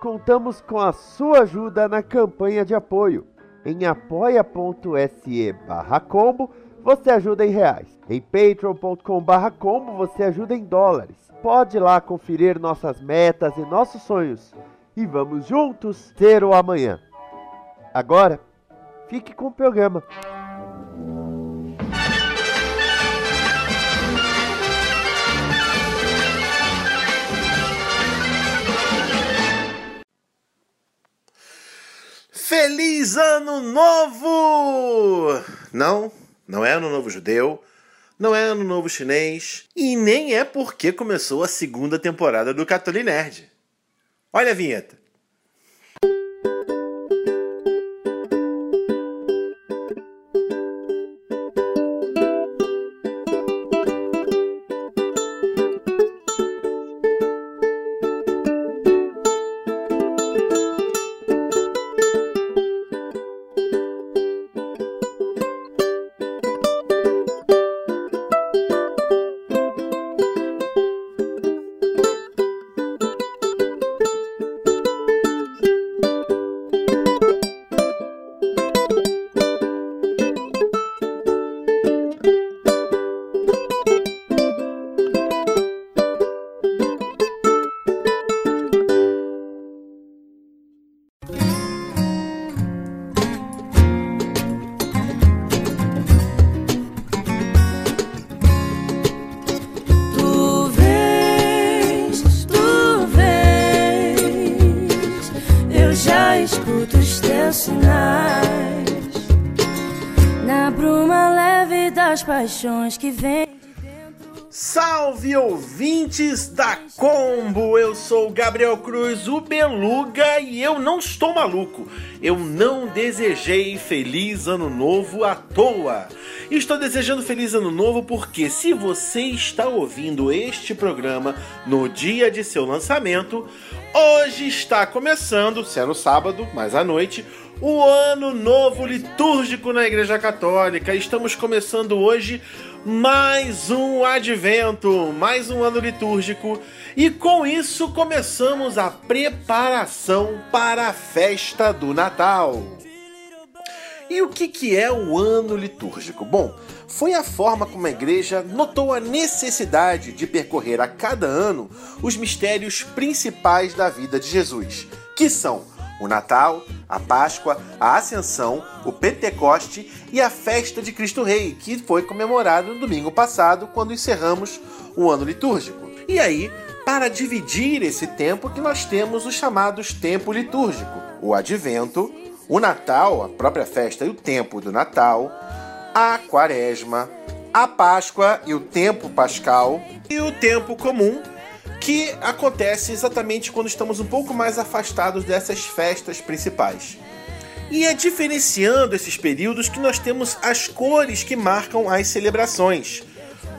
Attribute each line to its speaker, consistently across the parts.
Speaker 1: contamos com a sua ajuda na campanha de apoio. Em apoia.se barra combo, você ajuda em reais. Em patreon.com barra combo, você ajuda em dólares. Pode lá conferir nossas metas e nossos sonhos. E vamos juntos ter o amanhã. Agora, fique com o programa.
Speaker 2: Feliz Ano Novo! Não, não é Ano Novo Judeu, não é Ano Novo Chinês e nem é porque começou a segunda temporada do Catoli Nerd. Olha a vinheta.
Speaker 3: Escuto os teus sinais. Na bruma leve das paixões que vem.
Speaker 2: Salve ouvintes da Combo! Eu sou Gabriel Cruz, o Beluga, e eu não estou maluco. Eu não desejei feliz ano novo à toa. Estou desejando feliz ano novo porque se você está ouvindo este programa no dia de seu lançamento, hoje está começando, se é no sábado, mas à noite, o ano novo litúrgico na Igreja Católica. Estamos começando hoje mais um advento, mais um ano litúrgico. E com isso começamos a preparação para a festa do Natal. E o que, que é o ano litúrgico? Bom, foi a forma como a igreja notou a necessidade de percorrer a cada ano os mistérios principais da vida de Jesus, que são o Natal, a Páscoa, a Ascensão, o Pentecoste e a festa de Cristo Rei, que foi comemorado no domingo passado, quando encerramos o ano litúrgico. E aí, para dividir esse tempo, que nós temos os chamados tempo litúrgico, o Advento, o Natal, a própria festa e o tempo do Natal, a Quaresma, a Páscoa e o tempo pascal e o tempo comum, que acontece exatamente quando estamos um pouco mais afastados dessas festas principais. E é diferenciando esses períodos que nós temos as cores que marcam as celebrações.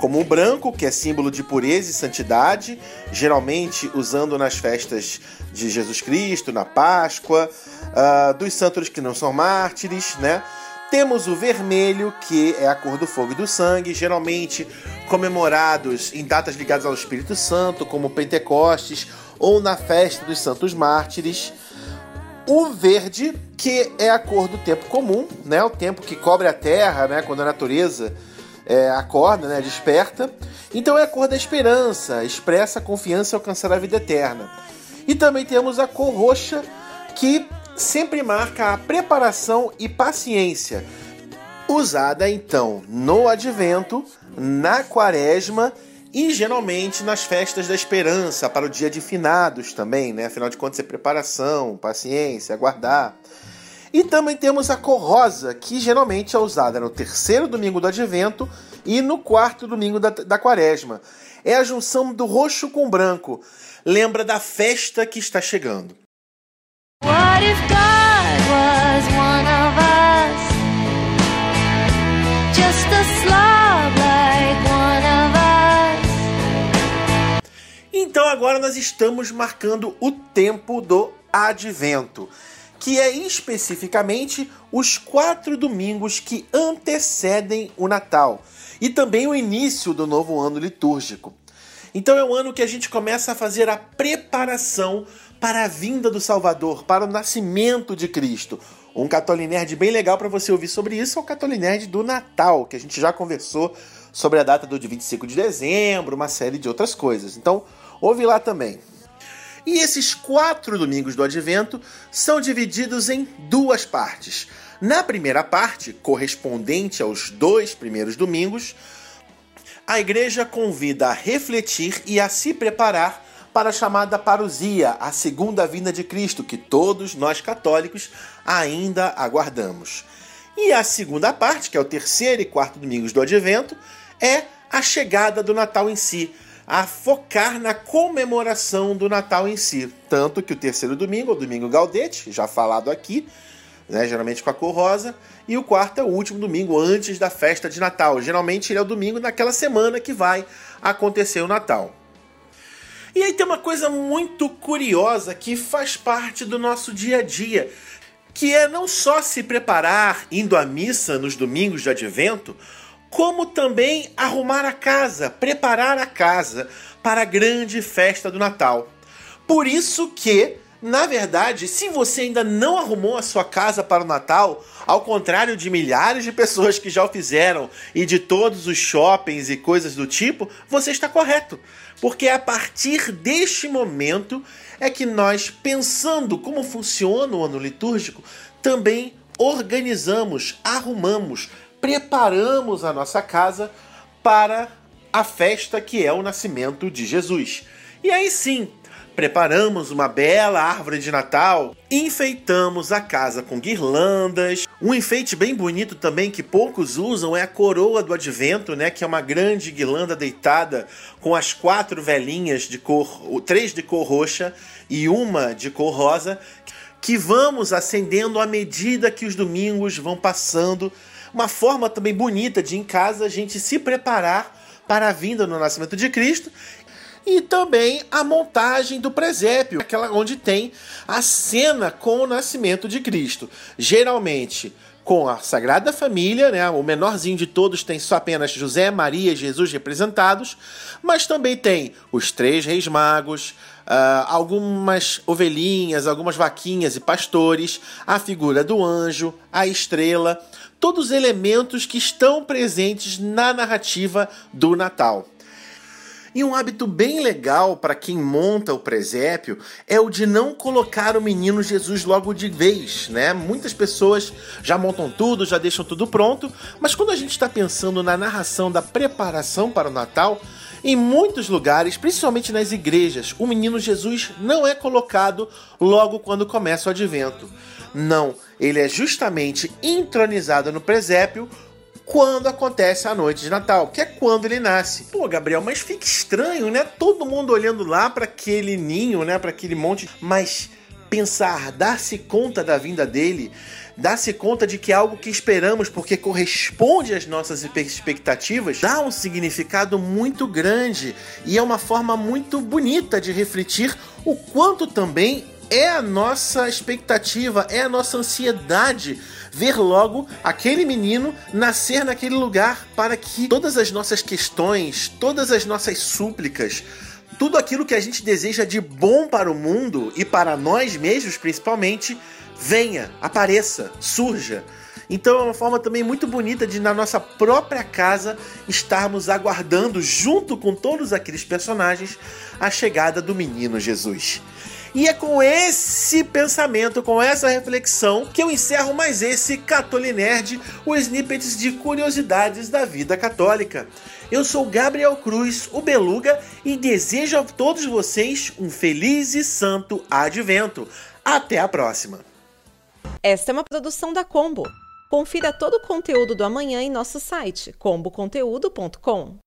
Speaker 2: Como o branco, que é símbolo de pureza e santidade, geralmente usando nas festas de Jesus Cristo, na Páscoa, ah, dos santos que não são mártires, né? Temos o vermelho, que é a cor do fogo e do sangue, geralmente comemorados em datas ligadas ao Espírito Santo, como Pentecostes ou na festa dos santos mártires. O verde, que é a cor do tempo comum, né? O tempo que cobre a terra, né? Quando a natureza é, acorda, né? Desperta. Então é a cor da esperança, expressa a confiança em alcançar a vida eterna. E também temos a cor roxa, que sempre marca a preparação e paciência, usada então no advento, na quaresma e geralmente nas festas da esperança, para o dia de finados também, né? Afinal de contas é preparação, paciência, aguardar. E também temos a cor rosa, que geralmente é usada no terceiro domingo do advento e no quarto domingo da, da quaresma. É a junção do roxo com branco. Lembra da festa que está chegando.
Speaker 3: What if God was one of us? Just a like one of us.
Speaker 2: Então agora nós estamos marcando o tempo do Advento, que é especificamente os quatro domingos que antecedem o Natal e também o início do novo ano litúrgico. Então é o ano que a gente começa a fazer a preparação para a vinda do Salvador, para o nascimento de Cristo. Um Catolinerd bem legal para você ouvir sobre isso é o Catolinerd do Natal, que a gente já conversou sobre a data do 25 de dezembro, uma série de outras coisas. Então, ouve lá também. E esses quatro domingos do Advento são divididos em duas partes. Na primeira parte, correspondente aos dois primeiros domingos, a igreja convida a refletir e a se preparar para a chamada parousia, a segunda vinda de Cristo, que todos nós católicos ainda aguardamos. E a segunda parte, que é o terceiro e quarto domingos do Advento, é a chegada do Natal em si, a focar na comemoração do Natal em si. Tanto que o terceiro domingo, o domingo Gaudete, já falado aqui, né, geralmente com a cor rosa, e o quarto é o último domingo antes da festa de Natal. Geralmente ele é o domingo naquela semana que vai acontecer o Natal. E aí tem uma coisa muito curiosa que faz parte do nosso dia a dia, que é não só se preparar indo à missa nos domingos de advento, como também arrumar a casa, preparar a casa para a grande festa do Natal. Por isso que na verdade, se você ainda não arrumou a sua casa para o Natal, ao contrário de milhares de pessoas que já o fizeram e de todos os shoppings e coisas do tipo, você está correto. Porque é a partir deste momento é que nós, pensando como funciona o ano litúrgico, também organizamos, arrumamos, preparamos a nossa casa para a festa que é o nascimento de Jesus. E aí sim, Preparamos uma bela árvore de Natal, enfeitamos a casa com guirlandas. Um enfeite bem bonito também que poucos usam é a coroa do advento, né, que é uma grande guirlanda deitada com as quatro velhinhas de cor, três de cor roxa e uma de cor rosa, que vamos acendendo à medida que os domingos vão passando. Uma forma também bonita de em casa a gente se preparar para a vinda no nascimento de Cristo e também a montagem do presépio, aquela onde tem a cena com o nascimento de Cristo. Geralmente com a Sagrada Família, né? O menorzinho de todos tem só apenas José, Maria e Jesus representados, mas também tem os três reis magos, uh, algumas ovelhinhas, algumas vaquinhas e pastores, a figura do anjo, a estrela, todos elementos que estão presentes na narrativa do Natal. E um hábito bem legal para quem monta o presépio é o de não colocar o menino Jesus logo de vez, né? Muitas pessoas já montam tudo, já deixam tudo pronto, mas quando a gente está pensando na narração da preparação para o Natal, em muitos lugares, principalmente nas igrejas, o menino Jesus não é colocado logo quando começa o advento. Não, ele é justamente entronizado no presépio quando acontece a noite de Natal, que é quando ele nasce. Pô, Gabriel, mas fica estranho, né? Todo mundo olhando lá para aquele ninho, né, para aquele monte, mas pensar, dar-se conta da vinda dele, dar-se conta de que é algo que esperamos porque corresponde às nossas expectativas, dá um significado muito grande e é uma forma muito bonita de refletir o quanto também é a nossa expectativa, é a nossa ansiedade ver logo aquele menino nascer naquele lugar para que todas as nossas questões, todas as nossas súplicas, tudo aquilo que a gente deseja de bom para o mundo e para nós mesmos principalmente, venha, apareça, surja. Então é uma forma também muito bonita de, na nossa própria casa, estarmos aguardando, junto com todos aqueles personagens, a chegada do menino Jesus. E é com esse pensamento, com essa reflexão, que eu encerro mais esse Catolinerd, o snippets de curiosidades da vida católica. Eu sou Gabriel Cruz, o Beluga, e desejo a todos vocês um feliz e santo advento. Até a próxima!
Speaker 4: Esta é uma produção da Combo. Confira todo o conteúdo do amanhã em nosso site comboconteúdo.com.